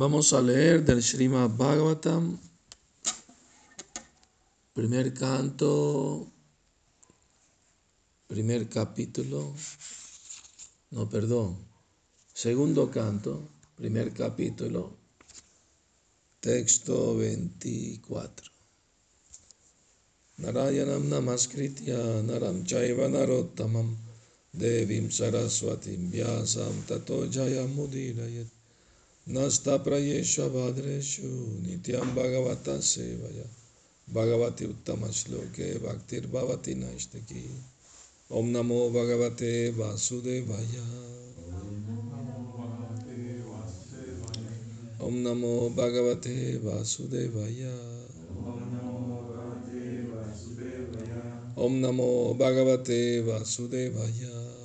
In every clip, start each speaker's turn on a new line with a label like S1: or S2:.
S1: Vamos a leer del Srimad Bhagavatam, primer canto, primer capítulo, no, perdón, segundo canto, primer capítulo, texto 24. Narayanam namaskritya naram chaiva narottamam devim saraswatim vyasam tato jayamudirayat नस्ताप्रयेष्वभाद्रेषु नित्यं भगवतः सेवया भगवती उत्तमश्लोके भक्तिर्भवति नैष्टिकी ॐ नमो भगवते वासुदेवाय ॐ नमो भगवते वासुदेवाय ॐ नमो भगवते वासुदेवाय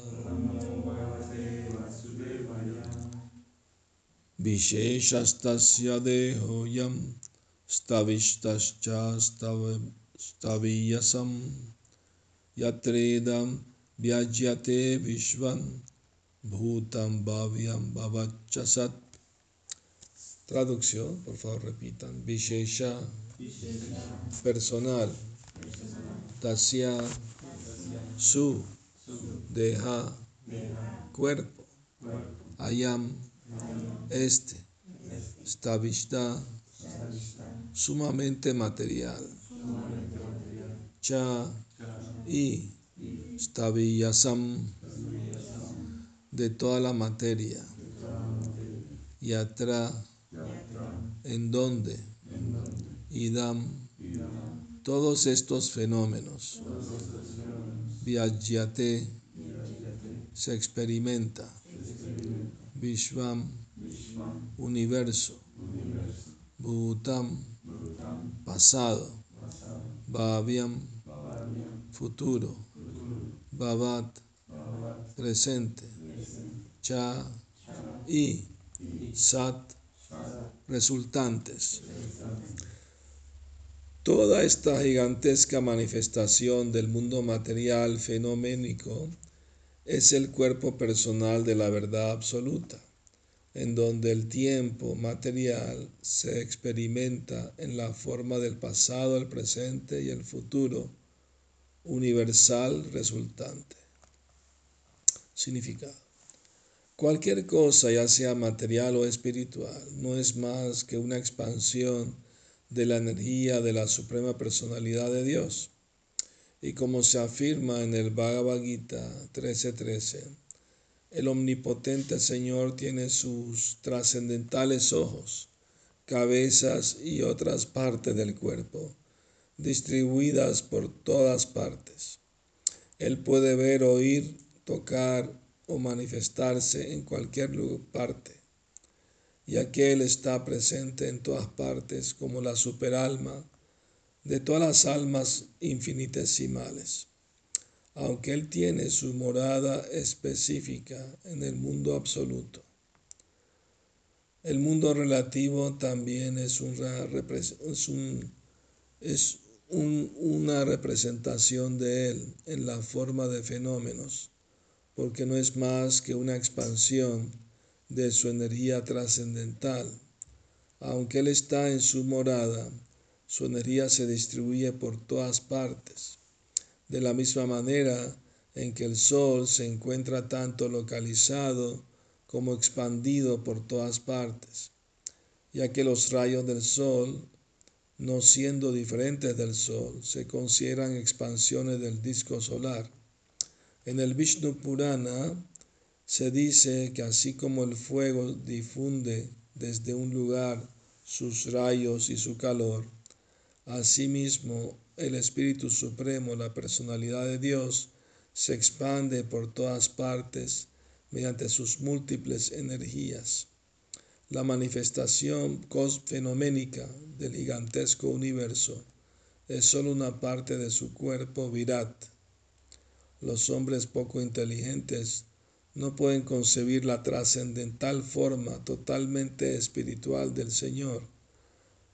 S1: Visheshastasya dehoyam stavishtascha staviyasam yatredam vyajyate vishvam bhutam bhavyam bhavachasat Traducción, por favor repitan. Vishesha, personal. Tasya, su, deja, cuerpo. Ayam, este. Stavishta, sumamente material. Cha, y. Staviyasam, de toda la materia. Yatra, en donde idam todos estos fenómenos Vyajyate se experimenta Vishvam universo. Bhutam pasado. Bhavyam futuro. Bhavat presente. Cha y Sat resultantes. Toda esta gigantesca manifestación del mundo material fenoménico es el cuerpo personal de la verdad absoluta, en donde el tiempo material se experimenta en la forma del pasado, el presente y el futuro universal resultante. Significado. Cualquier cosa, ya sea material o espiritual, no es más que una expansión de la energía de la Suprema Personalidad de Dios. Y como se afirma en el Bhagavad Gita 13:13, el omnipotente Señor tiene sus trascendentales ojos, cabezas y otras partes del cuerpo, distribuidas por todas partes. Él puede ver, oír, tocar, o manifestarse en cualquier parte, ya que Él está presente en todas partes como la superalma de todas las almas infinitesimales, aunque Él tiene su morada específica en el mundo absoluto. El mundo relativo también es, una, es una representación de Él en la forma de fenómenos porque no es más que una expansión de su energía trascendental. Aunque Él está en su morada, su energía se distribuye por todas partes. De la misma manera en que el Sol se encuentra tanto localizado como expandido por todas partes, ya que los rayos del Sol, no siendo diferentes del Sol, se consideran expansiones del disco solar. En el Vishnu Purana se dice que así como el fuego difunde desde un lugar sus rayos y su calor, asimismo el Espíritu Supremo, la personalidad de Dios, se expande por todas partes mediante sus múltiples energías. La manifestación fenoménica del gigantesco universo es solo una parte de su cuerpo virat los hombres poco inteligentes no pueden concebir la trascendental forma totalmente espiritual del Señor,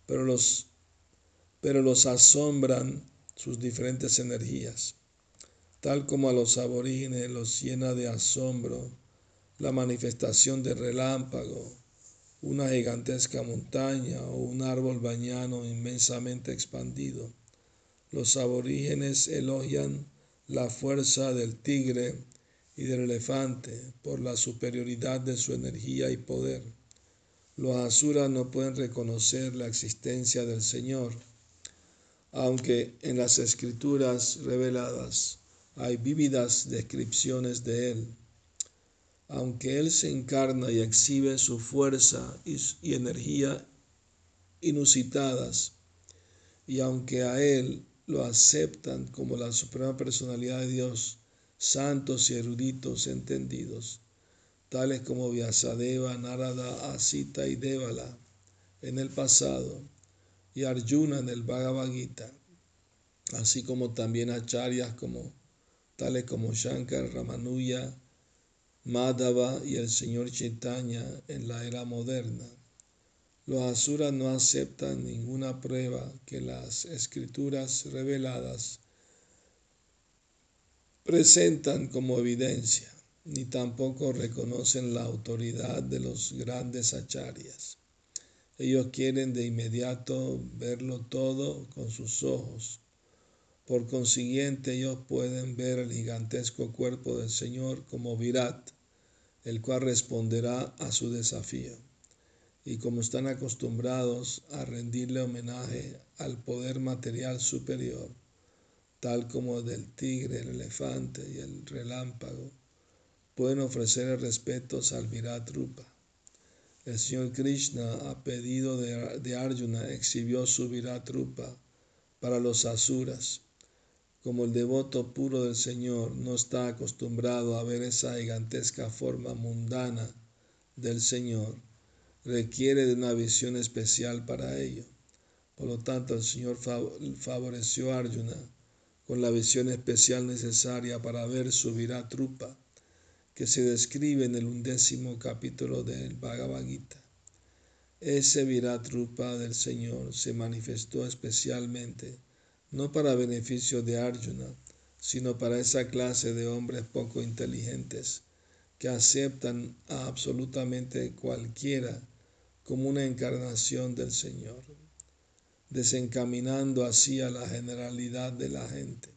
S1: pero los, pero los asombran sus diferentes energías. Tal como a los aborígenes los llena de asombro la manifestación del relámpago una gigantesca montaña o un árbol bañano inmensamente expandido. Los aborígenes elogian la fuerza del tigre y del elefante por la superioridad de su energía y poder. Los asuras no pueden reconocer la existencia del Señor, aunque en las escrituras reveladas hay vívidas descripciones de Él. Aunque Él se encarna y exhibe su fuerza y, energía inusitadas, y aunque a Él lo aceptan como la suprema personalidad de Dios, santos y eruditos entendidos, tales como Vyasadeva, Narada, Asita y Devala en el pasado, y Arjuna en el Bhagavad Gita, así como también acharyas como, tales como Shankar, Ramanuja, Madhava y el señor Chaitanya en la era moderna. Los asuras no aceptan ninguna prueba que las escrituras reveladas presentan como evidencia ni tampoco reconocen la autoridad de los grandes acharyas. Ellos quieren de inmediato verlo todo con sus ojos. Por consiguiente, ellos pueden ver el gigantesco cuerpo del Señor como Virat, el cual responderá a su desafío. Y como están acostumbrados a rendirle homenaje al poder material superior, tal como el del tigre, el elefante y el relámpago, pueden ofrecer respetos al Virat Rupa. El Señor Krishna, a pedido de, Arjuna, exhibió su Virat Rupa para los asuras. Como el devoto puro del Señor no está acostumbrado a ver esa gigantesca forma mundana del Señor, requiere de una visión especial para ello. Por lo tanto, el Señor favoreció a Arjuna con la visión especial necesaria para ver su Virat Rupa que se describe en el undécimo capítulo del Bhagavad Gita. Ese Virat Rupa del Señor se manifestó especialmente no para beneficio de Arjuna, sino para esa clase de hombres poco inteligentes que aceptan a absolutamente cualquiera como una encarnación del Señor, desencaminando así a la generalidad de la gente.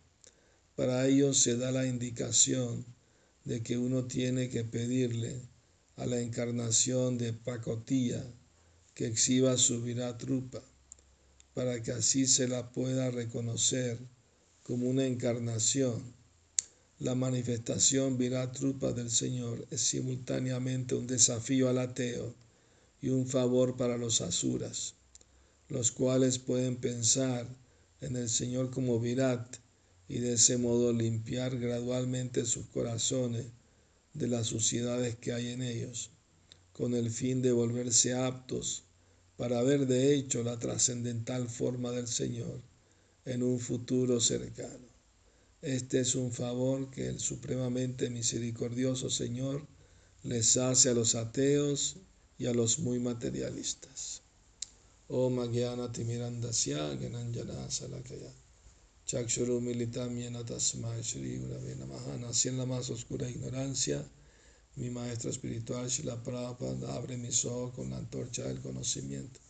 S1: Para ellos se da la indicación de que uno tiene que pedirle a la encarnación de pacotilla que exhiba su viratrupa, para que así se la pueda reconocer como una encarnación. La manifestación viratrupa del Señor es simultáneamente un desafío al ateo y un favor para los asuras, los cuales pueden pensar en el Señor como virat y de ese modo limpiar gradualmente sus corazones de las suciedades que hay en ellos, con el fin de volverse aptos para ver de hecho la trascendental forma del Señor en un futuro cercano. Este es un favor que el supremamente misericordioso Señor les hace a los ateos y a los muy materialistas. Oh Salakaya. Chakshuru Militam Tasma Shri Gurave Namaha. Nací en la más oscura ignorancia. Mi maestro espiritual, Shila Prabhupada, abre mis ojos con la antorcha del conocimiento.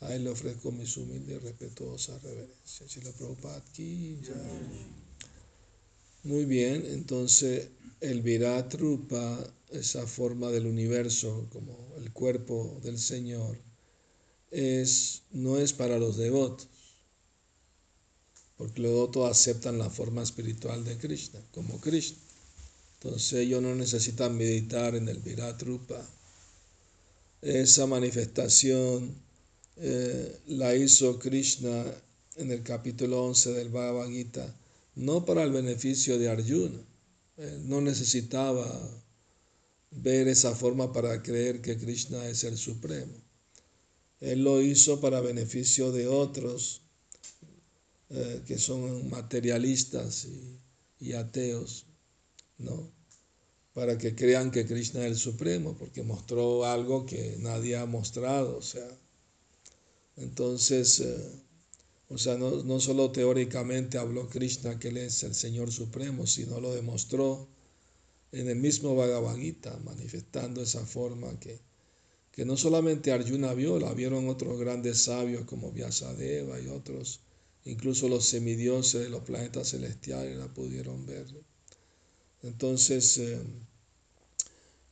S1: A él le ofrezco mis humildes y respetuosas reverencias. Shila Prabhupada ki Muy bien, entonces el Virat Rupa, esa forma del universo como el cuerpo del Señor, es, no es para los devotos porque luego todos aceptan la forma espiritual de Krishna, como Krishna. Entonces ellos no necesitan meditar en el Virat Rupa. Esa manifestación eh, la hizo Krishna en el capítulo 11 del Bhagavad Gita, no para el beneficio de Arjuna. no necesitaba ver esa forma para creer que Krishna es el Supremo. Él lo hizo para beneficio de otros eh, que son materialistas y, ateos, ¿no? Para que crean que Krishna es el Supremo, porque mostró algo que nadie ha mostrado, o sea. Entonces, eh, o sea, no, no solo teóricamente habló Krishna que Él es el Señor Supremo, sino lo demostró en el mismo Bhagavad Gita, manifestando esa forma que, que no solamente Arjuna vio, la vieron otros grandes sabios como Vyasadeva y otros, incluso los semidioses de los planetas celestiales la pudieron ver. Entonces, eh,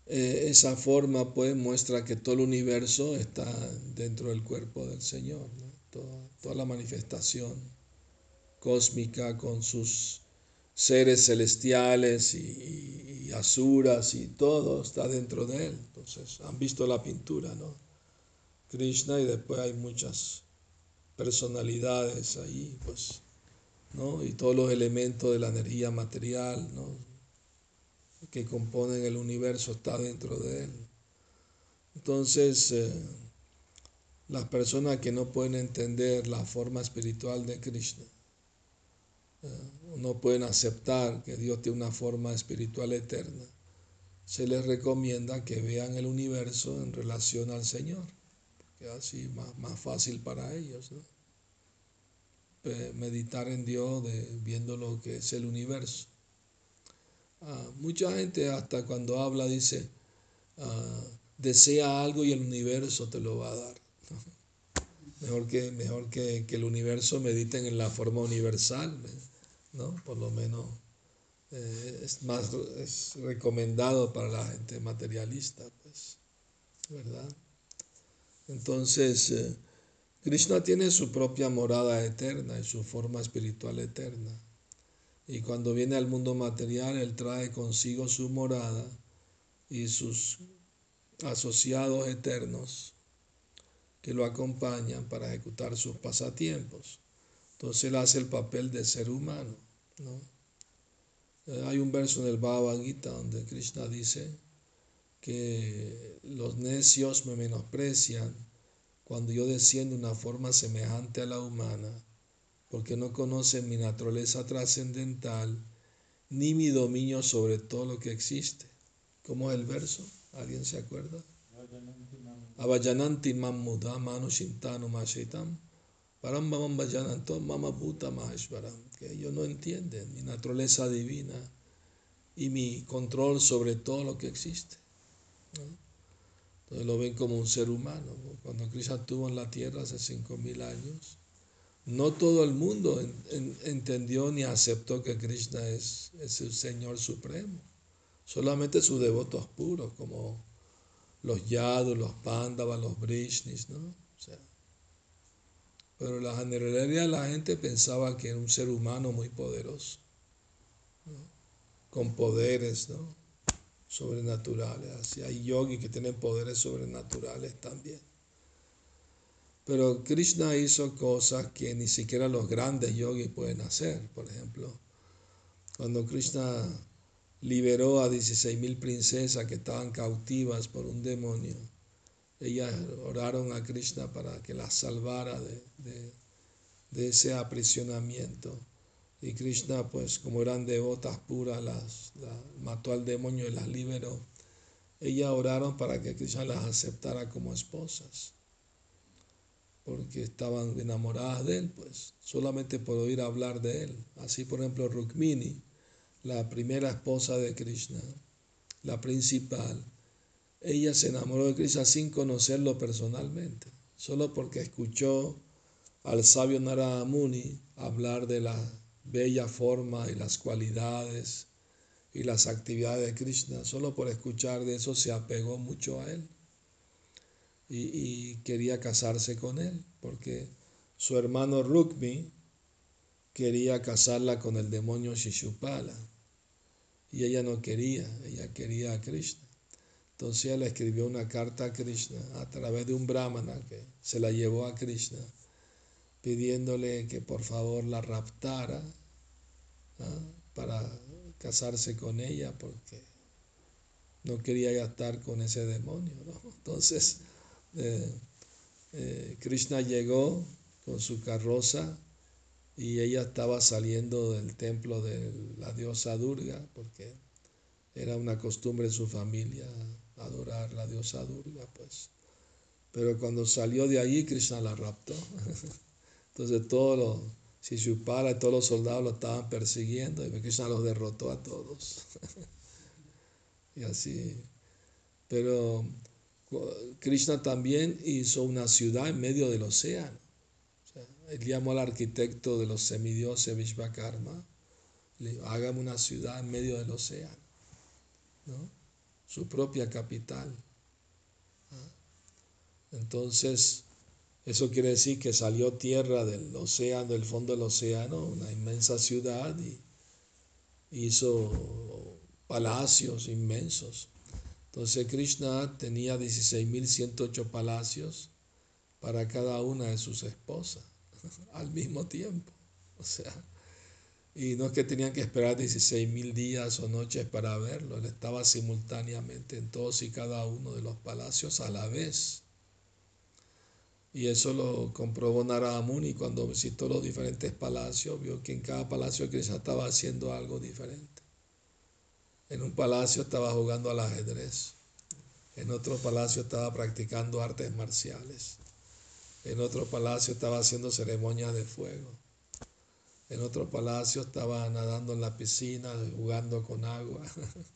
S1: eh, esa forma pues muestra que todo el universo está dentro del cuerpo del Señor, toda, la manifestación cósmica con sus seres celestiales y, y, asuras y todo está dentro de él. Entonces, han visto la pintura, ¿no? Krishna y después hay muchas personalidades ahí, pues, ¿no? Y todos los elementos de la energía material, ¿no? Que componen el universo está dentro de él. Entonces, eh, las personas que no pueden entender la forma espiritual de Krishna, eh, no pueden aceptar que Dios tiene una forma espiritual eterna, se les recomienda que vean el universo en relación al Señor, que así más, más fácil para ellos. Meditar en Dios de, viendo lo que es el universo. Ah, mucha gente hasta cuando habla dice, ah, desea algo y el universo te lo va a dar. Mejor que, mejor que, que el universo mediten en la forma universal. ¿no? Por lo menos eh, es más es recomendado para la gente materialista, pues, ¿verdad? Entonces, eh, Krishna tiene su propia morada eterna y su forma espiritual eterna. Y cuando viene al mundo material, Él trae consigo su morada y sus asociados eternos que lo acompañan para ejecutar sus pasatiempos. Entonces Él hace el papel de ser humano. ¿no? Eh, hay un verso en el Bhagavad Gita donde Krishna dice que los necios me menosprecian cuando yo desciendo de una forma semejante a la humana, porque no conocen mi naturaleza trascendental ni mi dominio sobre todo lo que existe. ¿Cómo es el verso? ¿Alguien se acuerda? Avayananti mamuda manu shintanu mashitam param mama bhuta maheshvaram que ellos no entienden mi naturaleza divina y mi control sobre todo lo que existe. Entonces lo ven como un ser humano. Cuando Krishna estuvo en la tierra hace 5.000 años, no todo el mundo entendió ni aceptó que Krishna es, es el Señor Supremo. Solamente sus devotos puros, como los Yadus, los Pandavas, los Brishnis, ¿no? Pero la generalidad de la gente pensaba que era un ser humano muy poderoso, con poderes ¿no? Sobrenaturales. Así hay yogis que tienen poderes sobrenaturales también. Pero Krishna hizo cosas que ni siquiera los grandes yogis pueden hacer. Por ejemplo, cuando Krishna liberó a 16.000 princesas que estaban cautivas por un demonio, ellas oraron a Krishna para que las salvara de, ese aprisionamiento. Y Krishna, pues como eran devotas puras, las, mató al demonio y las liberó. Ellas oraron para que Krishna las aceptara como esposas, porque estaban enamoradas de él, pues, solamente por oír hablar de él. Así, por ejemplo, Rukmini, la primera esposa de Krishna, la principal, ella se enamoró de Krishna sin conocerlo personalmente, solo porque escuchó al sabio Narada Muni hablar de la bella forma y las cualidades y las actividades de Krishna. Solo por escuchar de eso se apegó mucho a él y, quería casarse con él, porque su hermano Rukmi quería casarla con el demonio Shishupala y ella no quería, ella quería a Krishna. Entonces ella escribió una carta a Krishna a través de un brahmana que se la llevó a Krishna, pidiéndole que por favor la raptara ¿ah? para casarse con ella porque no quería ya estar con ese demonio. Entonces eh, eh, Krishna llegó con su carroza y ella estaba saliendo del templo de la diosa Durga porque era una costumbre en su familia adorar la diosa Durga, pues. Pero cuando salió de allí, Krishna la raptó. Entonces todos los Shishupala y todos los soldados lo estaban persiguiendo y Krishna los derrotó a todos. y así. Pero Krishna también hizo una ciudad en medio del océano. él llamó al arquitecto de los semidioses Vishvakarma, le hágame una ciudad en medio del océano, ¿no? su propia capital. Entonces, eso quiere decir que salió tierra del océano, del fondo del océano, una inmensa ciudad y hizo palacios inmensos. Entonces Krishna tenía 16.108 palacios para cada una de sus esposas al mismo tiempo. O sea, y no es que tenían que esperar 16.000 días o noches para verlo, él estaba simultáneamente en todos y cada uno de los palacios a la vez. Y eso lo comprobó Narada Muni cuando visitó los diferentes palacios, vio que en cada palacio Krishna estaba haciendo algo diferente. En un palacio estaba jugando al ajedrez. En otro palacio estaba practicando artes marciales. En otro palacio estaba haciendo ceremonias de fuego. En otro palacio estaba nadando en la piscina, jugando con agua.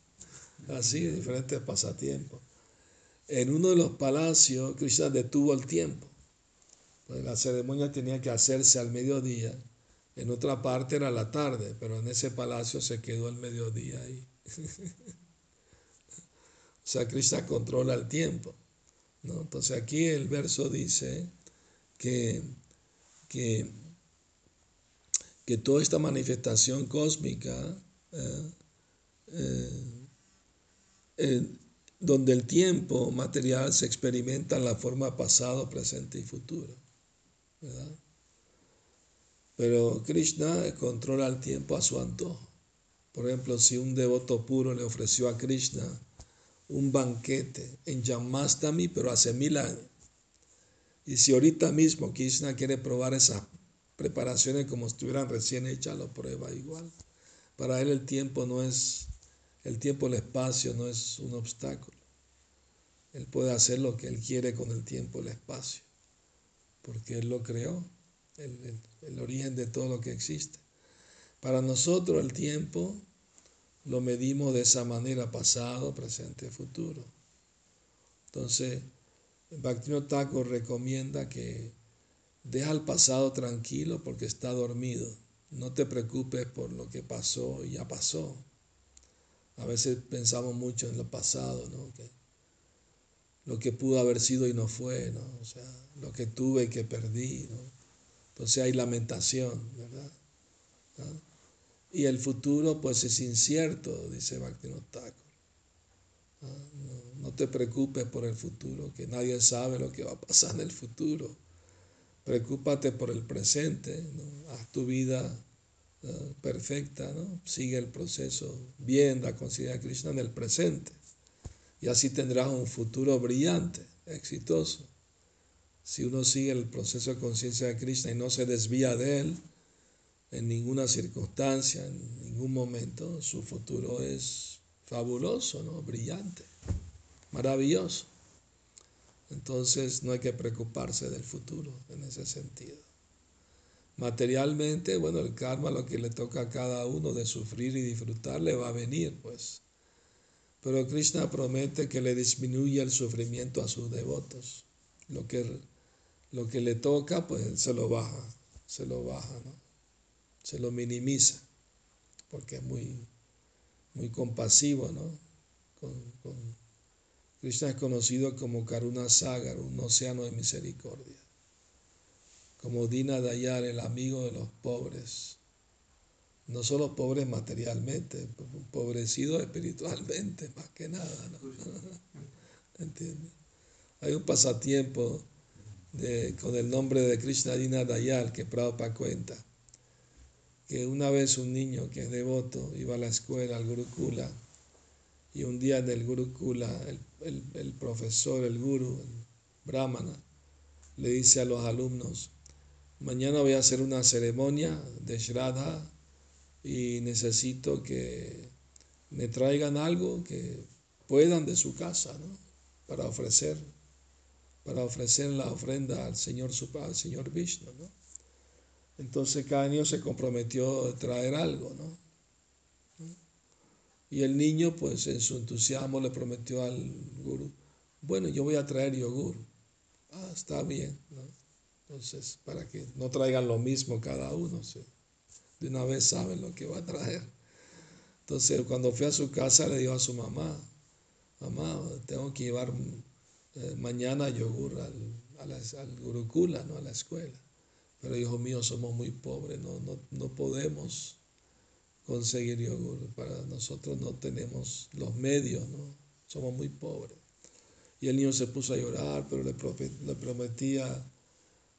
S1: Así, diferentes pasatiempos. En uno de los palacios, Krishna detuvo el tiempo. Pues la ceremonia tenía que hacerse al mediodía. En otra parte era la tarde, pero en ese palacio se quedó el mediodía ahí. o sea, Krishna controla el tiempo. ¿no? Entonces aquí el verso dice que, que, toda esta manifestación cósmica, eh, eh, donde el tiempo material se experimenta en la forma pasado, presente y futuro. Pero Krishna controla el tiempo a su antojo. Por ejemplo, si un devoto puro le ofreció a Krishna un banquete en Jamastami, pero hace mil años, y si ahorita mismo Krishna quiere probar esas preparaciones como estuvieran recién hechas, lo prueba igual. Para él el tiempo no es, el tiempo, el espacio no es un obstáculo. Él puede hacer lo que él quiere con el tiempo, el espacio, porque él lo creó, el, el origen de todo lo que existe. Para nosotros el tiempo lo medimos de esa manera, pasado, presente, futuro. Entonces, Bhaktivinoda Thakur recomienda que deja el pasado tranquilo porque está dormido. No te preocupes por lo que pasó y ya pasó. A veces pensamos mucho en lo pasado, ¿no? Lo que pudo haber sido y no fue, ¿no? O sea, lo que tuve y que perdí, ¿no? Entonces hay lamentación, ¿verdad? Y el futuro pues es incierto, dice Bhaktivinoda no, te preocupes por el futuro, que nadie sabe lo que va a pasar en el futuro. Preocúpate por el presente, haz tu vida perfecta, ¿no? sigue el proceso bien, la de Krishna en el presente. Y así tendrás un futuro brillante, exitoso. Si uno sigue el proceso de conciencia de Krishna y no se desvía de él, en ninguna circunstancia, en ningún momento, su futuro es fabuloso, ¿no? brillante, maravilloso. Entonces no hay que preocuparse del futuro en ese sentido. Materialmente, bueno, el karma, lo que le toca a cada uno de sufrir y disfrutar, le va a venir, pues. Pero Krishna promete que le disminuye el sufrimiento a sus devotos. Lo que, lo que le toca, pues se lo baja, se lo baja, se lo minimiza, porque es muy, muy compasivo, ¿no? Krishna es conocido como Karuna Sagar, un océano de misericordia, como Dina Dayar, el amigo de los pobres, no solo pobres materialmente, pobrecidos espiritualmente, más que nada, ¿no? ¿Entiendes? Hay un pasatiempo de, con el nombre de Krishna Dina Dayal que Prabhupada cuenta que una vez un niño que es devoto iba a la escuela, al Gurukula, y un día en el Gurukula, el, el, profesor, el guru, el brahmana, le dice a los alumnos, mañana voy a hacer una ceremonia de Shraddha y necesito que me traigan algo que puedan de su casa, ¿no? Para ofrecer, para ofrecer la ofrenda al Señor, al Señor Vishnu, ¿no? Entonces cada se comprometió a traer algo, ¿no? Y el niño, pues en su entusiasmo, le prometió al gurú, bueno, yo voy a traer yogur. Ah, está bien. ¿no? Entonces, para que no traigan lo mismo cada uno, ¿sí? De una vez saben lo que va a traer. Entonces, cuando fui a su casa, le dijo a su mamá, mamá, tengo que llevar eh, mañana yogur al, al Gurukula, ¿no? a la escuela. Pero hijo mío, somos muy pobres, no, no, no podemos conseguir yogur. Para nosotros no tenemos los medios, ¿no? Somos muy pobres. Y el niño se puso a llorar, pero le, prometía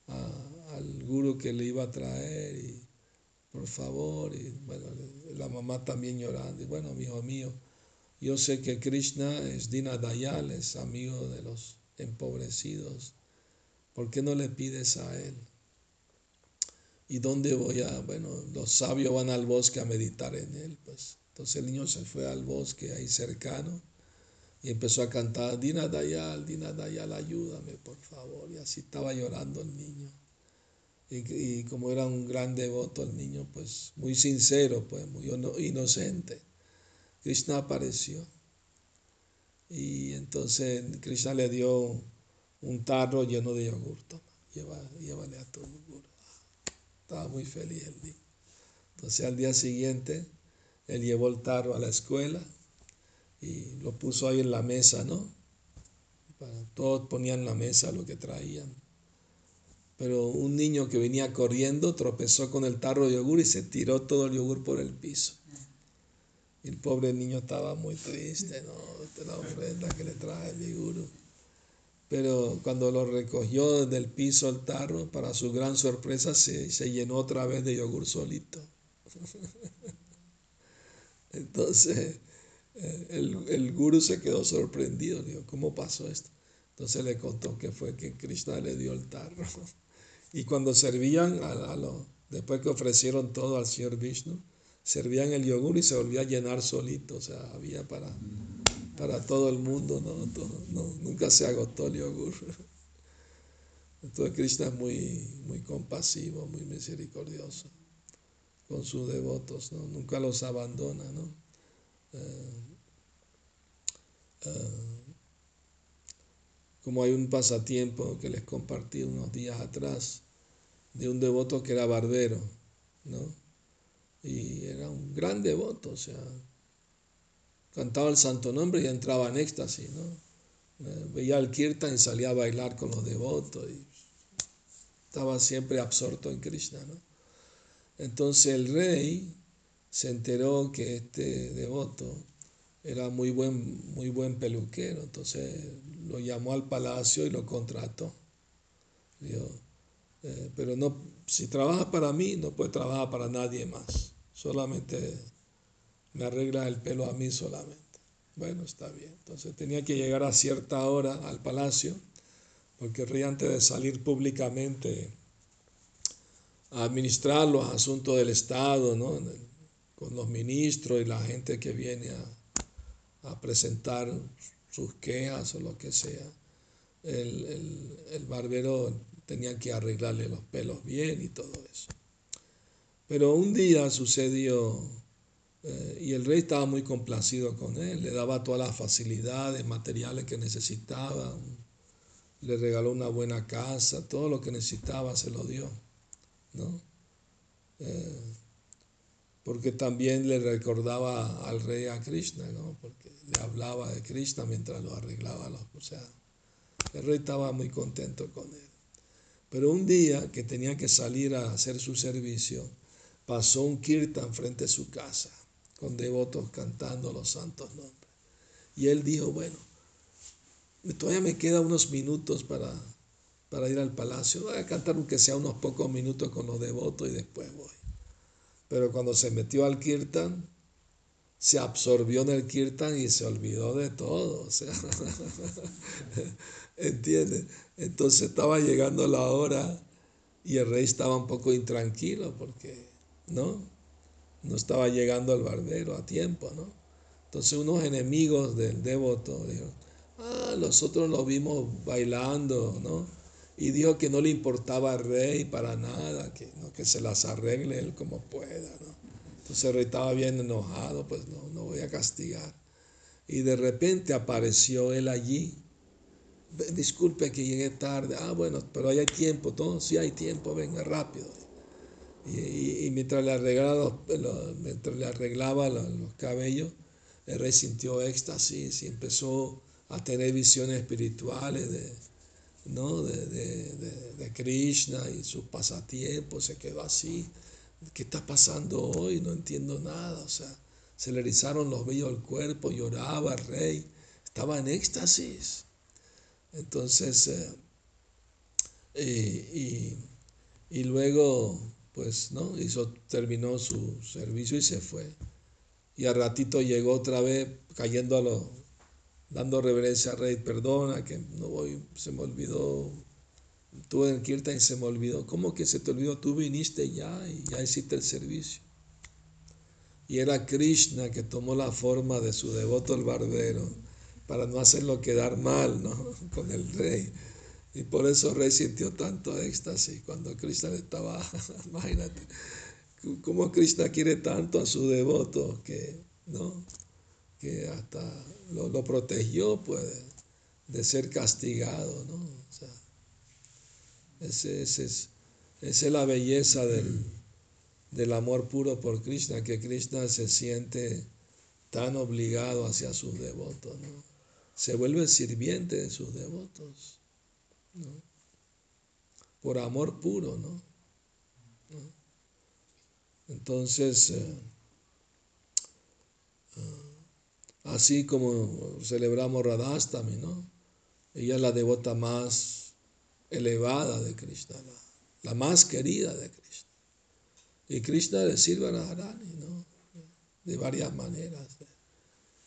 S1: al guru que le iba a traer por favor, y bueno, la mamá también llorando. Y bueno, hijo mío, yo sé que Krishna es Dina Dayal, es amigo de los empobrecidos. ¿Por qué no le pides a él? ¿Y dónde voy a? Bueno, los sabios van al bosque a meditar en él. Pues. Entonces el niño se fue al bosque ahí cercano y empezó a cantar, Dina Dayal, Dina Dayal, ayúdame, por favor. Y así estaba llorando el niño. Y, como era un gran devoto el niño, pues muy sincero, pues muy inocente, Krishna apareció. Y entonces Krishna le dio un tarro lleno de yogur. Toma, llévale a tu yogur. Estaba muy feliz el niño. Entonces al día siguiente, él llevó el tarro a la escuela y lo puso ahí en la mesa, ¿no? Todos ponían en la mesa lo que traían. Pero un niño que venía corriendo tropezó con el tarro de yogur y se tiró todo el yogur por el piso. El pobre niño estaba muy triste, ¿no? Esta es la ofrenda que le trae mi guru. Pero cuando lo recogió del piso el tarro, para su gran sorpresa se, se llenó otra vez de yogur solito. Entonces, eh, el, el guru se quedó sorprendido. Dijo, ¿cómo pasó esto? Entonces le contó que fue que Krishna le dio el tarro. Y cuando servían, a, lo, después que ofrecieron todo al Señor Vishnu, servían el yogur y se volvía a llenar solito. O sea, había para, para todo el mundo, ¿no? nunca se agotó el yogur. Entonces Krishna es muy, muy compasivo, muy misericordioso con sus devotos, ¿no? Nunca los abandona, ¿no? Eh, eh, como hay un pasatiempo que les compartí unos días atrás de un devoto que era barbero, ¿no? Y era un gran devoto, o sea, cantaba el santo nombre y entraba en éxtasis, ¿no? Veía el kirtan y salía a bailar con los devotos y estaba siempre absorto en Krishna, ¿no? Entonces el rey se enteró que este devoto era muy buen, muy buen peluquero, entonces lo llamó al palacio y lo contrató. Dijo, eh, pero no, si trabaja para mí, no puede trabajar para nadie más. Solamente me arregla el pelo a mí solamente. Bueno, está bien. Entonces tenía que llegar a cierta hora al palacio, porque el antes de salir públicamente a administrar los asuntos del Estado, ¿no? con los ministros y la gente que viene a presentar sus quejas o lo que sea, el, barbero tenía que arreglarle los pelos bien y todo eso. Pero un día sucedió, eh, y el rey estaba muy complacido con él, le daba todas las facilidades materiales que necesitaba, le regaló una buena casa, todo lo que necesitaba se lo dio, ¿no? Eh, porque también le recordaba al rey a Krishna, ¿no? porque le hablaba de Krishna mientras lo arreglaba. O sea, el rey estaba muy contento con él. Pero un día que tenía que salir a hacer su servicio, pasó un kirtan frente a su casa, con devotos cantando los santos nombres. Y él dijo, bueno, todavía me quedan unos minutos para, para ir al palacio, voy a cantar aunque sea unos pocos minutos con los devotos y después voy. Pero cuando se metió al kirtan, se absorbió en el kirtan y se olvidó de todo. O. Entonces estaba llegando la hora y el rey estaba un poco intranquilo porque, ¿no? No estaba llegando el barbero a tiempo, ¿no? Entonces unos enemigos del devoto dijeron, ah, nosotros lo vimos bailando, ¿no? Y dijo que no le importaba al rey para nada, que, ¿no? que se las arregle él como pueda. ¿no? Entonces el rey estaba bien enojado, pues no, no voy a castigar. Y de repente apareció él allí disculpe que llegué tarde, ah, bueno, pero hay tiempo, todo, sí hay tiempo, venga rápido. Y, mientras, le arreglaba los, mientras le arreglaba los, cabellos, el rey sintió éxtasis y empezó a tener visiones espirituales de, ¿no? de, de, de Krishna y sus pasatiempos, se quedó así. ¿Qué está pasando hoy? No entiendo nada. O sea, se le erizaron los vellos del cuerpo, lloraba el rey, estaba en éxtasis. Entonces, eh, y, luego, pues, ¿no? Hizo, terminó su servicio y se fue. Y al ratito llegó otra vez cayendo a lo, dando reverencia al rey, perdona que no voy, se me olvidó Tú en Kirtan y se me olvidó. ¿Cómo que se te olvidó? Tú viniste ya y ya hiciste el servicio. Y era Krishna que tomó la forma de su devoto el barbero para no hacerlo quedar mal ¿no? con el rey. Y por eso el rey sintió tanto éxtasis cuando Krishna estaba, imagínate, cómo Krishna quiere tanto a su devoto que, ¿no? que hasta lo, lo protegió pues, de ser castigado. ¿no? O sea, esa es, es la belleza del, amor puro por Krishna, que Krishna se siente tan obligado hacia sus devotos, Se vuelve sirviente de sus devotos, Por amor puro, ¿no? Entonces, eh, eh, así como celebramos Radhastami, ¿no? Ella es la devota más elevada de Krishna, la, más querida de Krishna. Y Krishna le sirve a Radharani, ¿no? De varias maneras.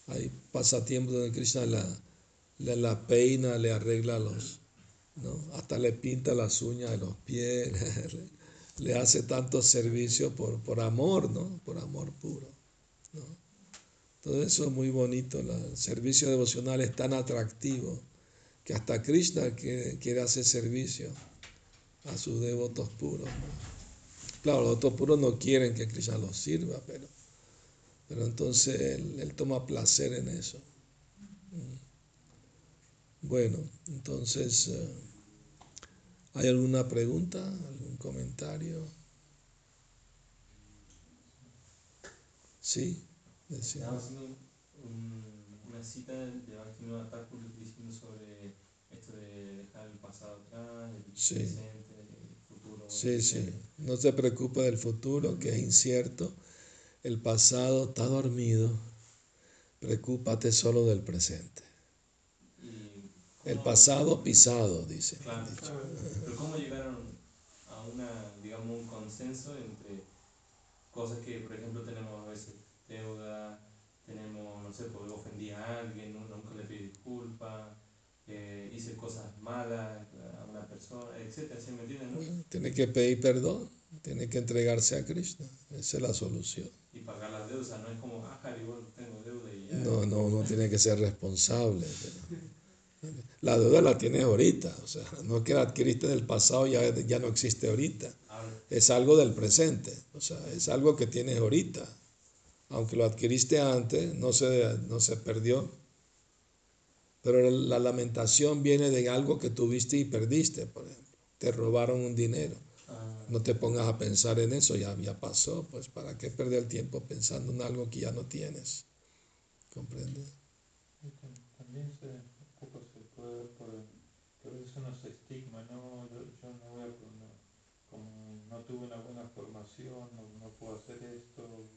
S1: Hay pasatiempos donde Krishna la, la, peina, le arregla los, ¿no? Hasta le pinta las uñas de los pies, le, hace tanto servicio por, por amor, ¿no? Por amor puro, ¿no? Todo eso es muy bonito, el servicio devocional es tan atractivo que hasta Krishna quiere, hacer servicio a sus devotos puros. Claro, los devotos puros no quieren que Krishna los sirva, pero, pero entonces él, toma placer en eso. Mm. Bueno, entonces, eh, ¿hay alguna pregunta, algún comentario? Sí,
S2: decía. una cita de Bhaktivinoda Thakur diciendo sobre
S1: sí. Sí, sí. No se preocupe del futuro, que es incierto. El pasado está dormido. Preocúpate solo del presente. El pasado pisado, dice.
S2: Claro, Pero ¿cómo llegaron a una, digamos, un consenso entre cosas que, por ejemplo, tenemos a veces deuda, tenemos, no sé, porque ofendí a alguien, nunca le pedí disculpas, eh, hice cosas malas a una persona, etcétera, ¿sí me entienden?
S1: Tiene que pedir perdón, tiene que entregarse a Krishna, esa es la solución.
S2: Y pagar las deudas, no es como, ah, igual tengo deuda y ya.
S1: No, no, uno tiene que ser responsable. La deuda la tienes ahorita, o sea, no es que la adquiriste del pasado ya, ya no existe ahorita. Es algo del presente, o sea, es algo que tienes ahorita. Aunque lo adquiriste antes, no se, no se perdió, pero la lamentación viene de algo que tuviste y perdiste, por ejemplo. Te robaron un dinero. Ah. No te pongas a pensar en eso, ya, ya pasó. Pues ¿para qué perder el tiempo pensando en algo que ya no tienes? ¿Comprendes?
S3: También se, ocupa, se puede ver por, por eso no se estigma, ¿no? Yo, no voy a, como no tuve una buena formación, no, no puedo hacer esto.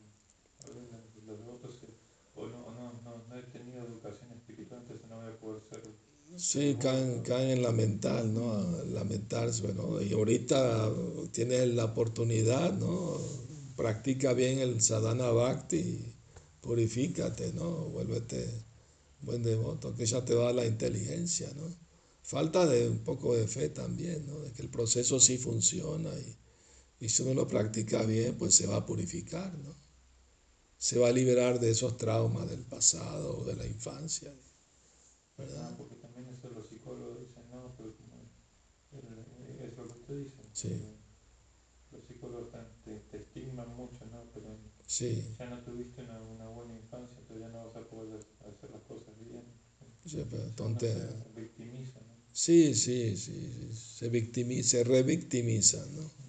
S3: O no, no, no, no he tenido educación espiritual, entonces no voy a poder ser.
S1: Sí, caen, caen en la mental, ¿no? Lamentarse, bueno, y ahorita tienes la oportunidad, ¿no? Practica bien el sadhana bhakti, purifícate, ¿no? Vuélvete buen devoto, que ya te va la inteligencia, ¿no? Falta de un poco de fe también, ¿no? De que el proceso sí funciona y, y si uno lo practica bien, pues se va a purificar, ¿no? Se va a liberar de esos traumas del pasado o de la infancia.
S3: ¿Verdad? Ah, porque también eso los psicólogos dicen, no, pero como es lo que usted dice.
S1: Sí.
S3: Los psicólogos te, te, estigman mucho, ¿no? Pero
S1: sí.
S3: ya no tuviste una, una, buena infancia, entonces ya no vas a poder hacer las cosas bien.
S1: Sí, pero entonces...
S3: victimiza, ¿no?
S1: Sí, sí, sí, se, victimiza, se revictimiza, ¿no?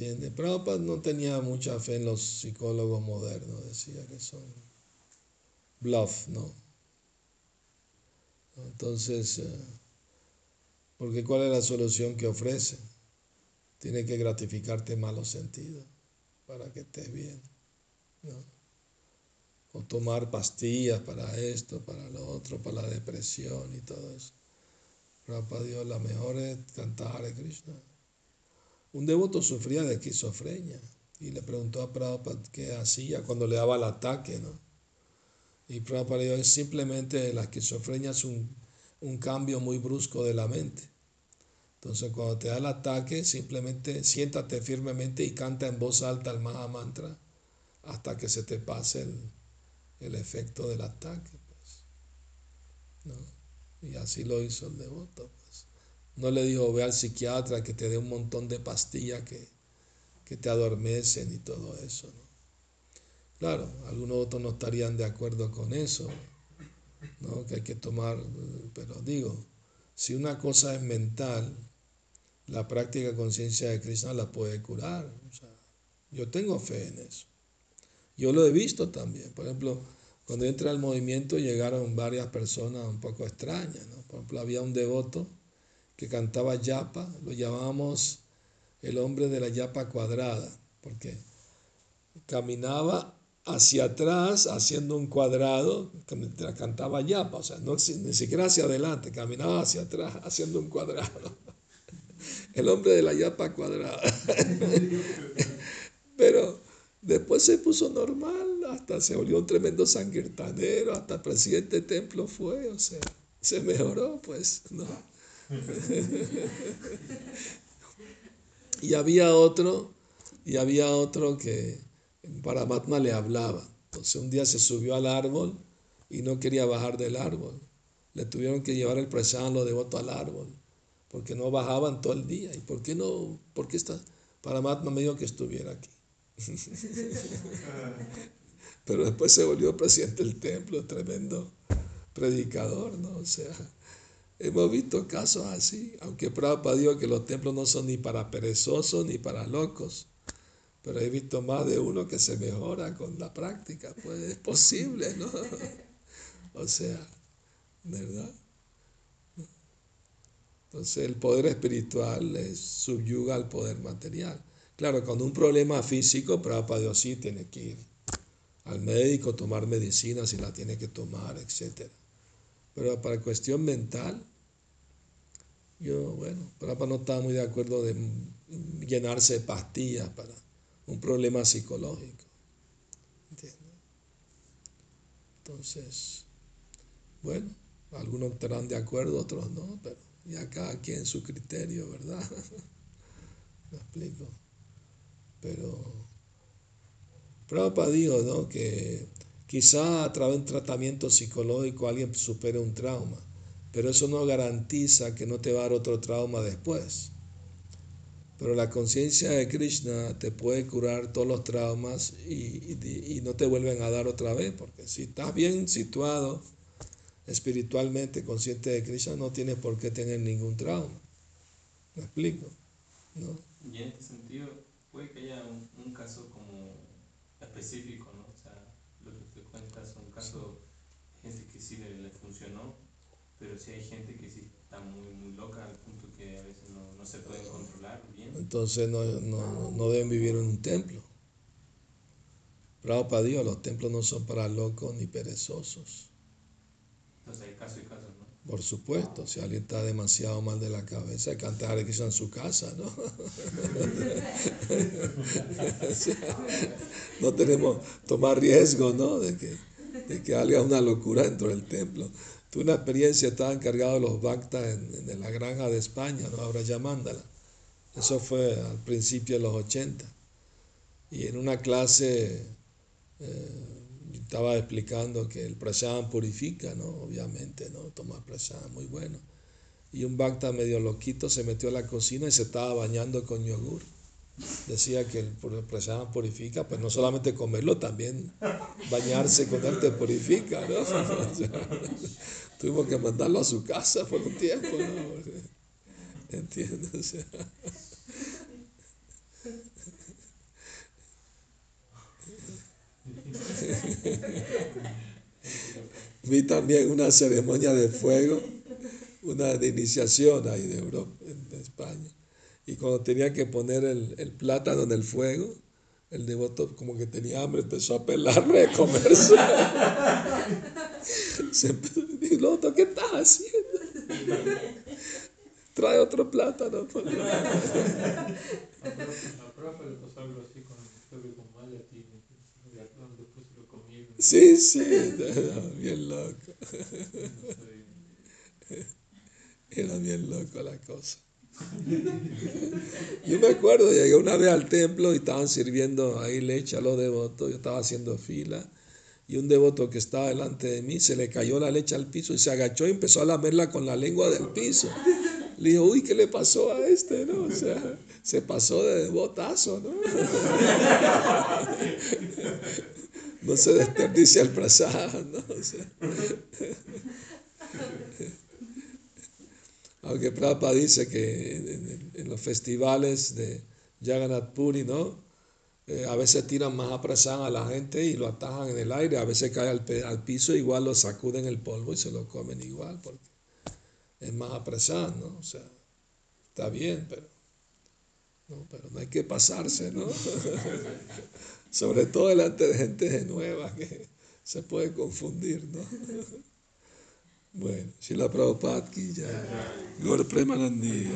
S1: ¿Entiendes? Prabhupada no tenía mucha fe en los psicólogos modernos, decía que son bluff, ¿no? Entonces, eh, porque ¿cuál es la solución que ofrece? Tiene que gratificarte malos sentidos para que estés bien, ¿no? O tomar pastillas para esto, para lo otro, para la depresión y todo eso. Prabhupada Dios, la mejor es cantar Hare Krishna. Un devoto sufría de esquizofrenia y le preguntó a Prabhupada qué hacía cuando le daba el ataque, ¿no? Y Prabhupada dijo, es simplemente la esquizofrenia es un, un cambio muy brusco de la mente. Entonces cuando te da el ataque, simplemente siéntate firmemente y canta en voz alta el Maha Mantra hasta que se te pase el, el efecto del ataque. Pues. ¿no? Y así lo hizo el devoto. No le dijo, ve al psiquiatra que te dé un montón de pastillas que, que te adormecen y todo eso. ¿no? Claro, algunos otros no estarían de acuerdo con eso, ¿no? que hay que tomar, pero digo, si una cosa es mental, la práctica conciencia de Krishna la puede curar. Yo tengo fe en eso. Yo lo he visto también. Por ejemplo, cuando entré al movimiento llegaron varias personas un poco extrañas. ¿no? Por ejemplo, había un devoto que cantaba yapa, lo llamábamos el hombre de la yapa cuadrada, porque caminaba hacia atrás haciendo un cuadrado, cantaba yapa, o sea, no, ni siquiera hacia adelante, caminaba hacia atrás haciendo un cuadrado. El hombre de la yapa cuadrada. Pero después se puso normal, hasta se volvió un tremendo sanguirtanero, hasta presidente de templo fue, o sea, se mejoró, pues, ¿no? y había otro, y había otro que Paramatma le hablaba. Entonces un día se subió al árbol y no quería bajar del árbol. Le tuvieron que llevar el prasad los devotos al árbol, porque no bajaban todo el día. ¿Y por qué no? ¿Por qué está? Paramatma me dijo que estuviera aquí. Pero después se volvió presidente del templo, tremendo predicador, ¿no? O sea, hemos visto casos así, aunque Prabhupada dijo que los templos no son ni para perezosos ni para locos. Pero he visto más de uno que se mejora con la práctica, pues es posible, ¿no? O sea, ¿verdad? Entonces el poder espiritual es, subyuga al poder material. Claro, con un problema físico, Prabhupada Dios sí tiene que ir al médico, tomar medicina si la tiene que tomar, etc. Pero para cuestión mental, yo, bueno, Prabhupada no estaba muy de acuerdo de llenarse de pastillas para un problema psicológico. Entonces, bueno, algunos estarán de acuerdo, otros no, pero ya cada quien su criterio, ¿verdad? Me explico. Pero Prabhupada dijo ¿no? que quizá a través de un tratamiento psicológico alguien supere un trauma, pero eso no garantiza que no te va a dar otro trauma después. Pero la conciencia de Krishna te puede curar todos los traumas y, no te vuelven a dar otra vez, porque si estás bien situado espiritualmente, consciente de Krishna, no tienes por qué tener ningún trauma. ¿Me explico? ¿No?
S2: Y en este sentido, puede que haya un, caso como específico, ¿no? O sea, lo que usted de gente que sí le, funcionó, pero si hay gente que sí está muy, muy loca al punto que a veces no, no se puede controlar bien.
S1: Entonces no, no, no deben vivir en un templo. para Dios, los templos no son para locos ni perezosos.
S2: Entonces hay caso y caso, ¿no?
S1: Por supuesto, si alguien está demasiado mal de la cabeza, hay que cantar quizá en su casa, ¿no? no tenemos tomar riesgo, ¿no? De que, de que haga una locura dentro del templo. Tuve una experiencia, estaba encargado de los Bacta en, la granja de España, ¿no? Ahora llamándala. Eso fue al principio de los 80. Y en una clase eh, estaba explicando que el prasham purifica, ¿no? Obviamente, ¿no? Tomar prasham, muy bueno. Y un Bacta medio loquito se metió a la cocina y se estaba bañando con yogur decía que el prasad purifica, pues no solamente comerlo, también bañarse con él te purifica, ¿no? Tuvimos que mandarlo a su casa por un tiempo, ¿no? ¿Entiendes? Vi también una ceremonia de fuego, una de iniciación ahí de Europa, en España. Y cuando tenía que poner el, el plátano en el fuego, el devoto como que tenía hambre, empezó a pelarlo de comerse. Se empezó, ¿qué estás haciendo? Trae otro plátano. Sí, sí, bien loco. Era bien loco la cosa. Yo me acuerdo, llegué una vez al templo y estaban sirviendo ahí leche a los devotos, yo estaba haciendo fila y un devoto que estaba delante de mí se le cayó la leche al piso y se agachó y empezó a lamerla con la lengua del piso. Le dijo, uy, ¿qué le pasó a este? ¿no? O sea, se pasó de devotazo, ¿no? No se desperdicia el prasad, ¿no? Aunque Prabhupada dice que en, los festivales de Jagannath Puri, ¿no? Eh, a veces tiran más apresán a la gente y lo atajan en el aire, a veces cae al, al, piso, igual lo sacuden el polvo y se lo comen igual, porque es más apresán, ¿no? O sea, está bien, pero no, pero no hay que pasarse, ¿no? Sobre todo delante de gente nueva que se puede confundir, ¿no? Bueno, si la Prabhupada aquí ya. Gor Premanandi,